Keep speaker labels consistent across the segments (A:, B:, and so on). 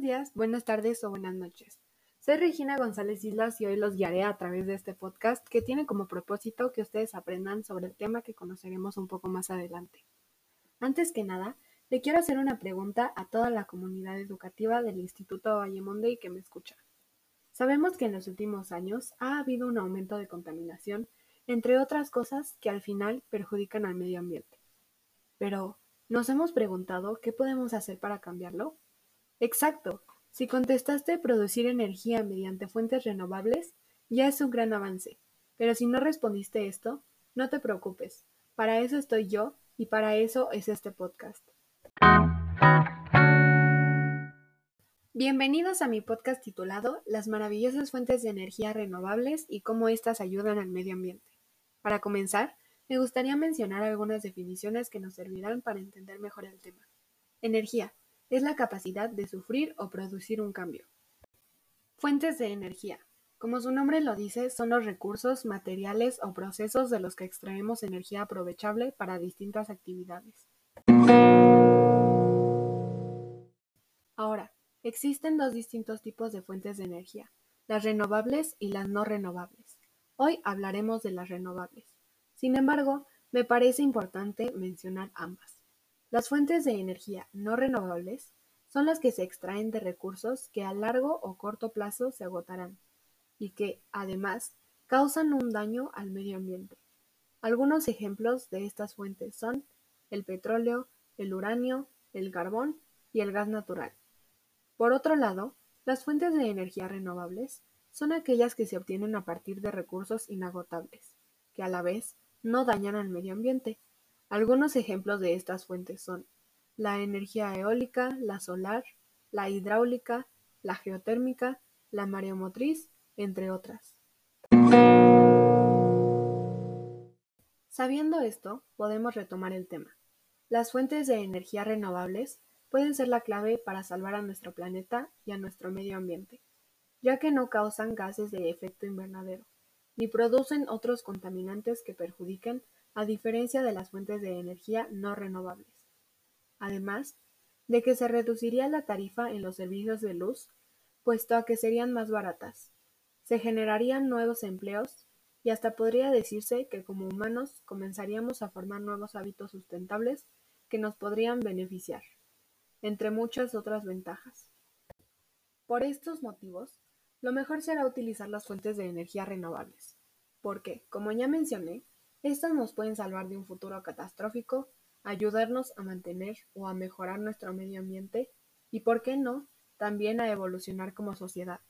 A: días, buenas tardes o buenas noches. Soy Regina González Islas y hoy los guiaré a través de este podcast que tiene como propósito que ustedes aprendan sobre el tema que conoceremos un poco más adelante. Antes que nada, le quiero hacer una pregunta a toda la comunidad educativa del Instituto Vallemonde y que me escucha. Sabemos que en los últimos años ha habido un aumento de contaminación, entre otras cosas que al final perjudican al medio ambiente. Pero, ¿nos hemos preguntado qué podemos hacer para cambiarlo? Exacto. Si contestaste producir energía mediante fuentes renovables, ya es un gran avance. Pero si no respondiste esto, no te preocupes. Para eso estoy yo y para eso es este podcast. Bienvenidos a mi podcast titulado Las maravillosas fuentes de energía renovables y cómo éstas ayudan al medio ambiente. Para comenzar, me gustaría mencionar algunas definiciones que nos servirán para entender mejor el tema. Energía es la capacidad de sufrir o producir un cambio. Fuentes de energía. Como su nombre lo dice, son los recursos, materiales o procesos de los que extraemos energía aprovechable para distintas actividades. Ahora, existen dos distintos tipos de fuentes de energía, las renovables y las no renovables. Hoy hablaremos de las renovables. Sin embargo, me parece importante mencionar ambas. Las fuentes de energía no renovables son las que se extraen de recursos que a largo o corto plazo se agotarán y que, además, causan un daño al medio ambiente. Algunos ejemplos de estas fuentes son el petróleo, el uranio, el carbón y el gas natural. Por otro lado, las fuentes de energía renovables son aquellas que se obtienen a partir de recursos inagotables, que a la vez no dañan al medio ambiente algunos ejemplos de estas fuentes son la energía eólica, la solar, la hidráulica, la geotérmica, la mareomotriz, entre otras. Sabiendo esto, podemos retomar el tema. Las fuentes de energía renovables pueden ser la clave para salvar a nuestro planeta y a nuestro medio ambiente, ya que no causan gases de efecto invernadero, ni producen otros contaminantes que perjudiquen a diferencia de las fuentes de energía no renovables. Además, de que se reduciría la tarifa en los servicios de luz, puesto a que serían más baratas. Se generarían nuevos empleos y hasta podría decirse que como humanos comenzaríamos a formar nuevos hábitos sustentables que nos podrían beneficiar, entre muchas otras ventajas. Por estos motivos, lo mejor será utilizar las fuentes de energía renovables, porque, como ya mencioné, estas nos pueden salvar de un futuro catastrófico, ayudarnos a mantener o a mejorar nuestro medio ambiente y, por qué no, también a evolucionar como sociedad.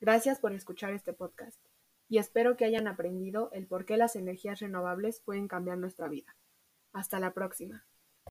A: Gracias por escuchar este podcast y espero que hayan aprendido el por qué las energías renovables pueden cambiar nuestra vida. Hasta la próxima.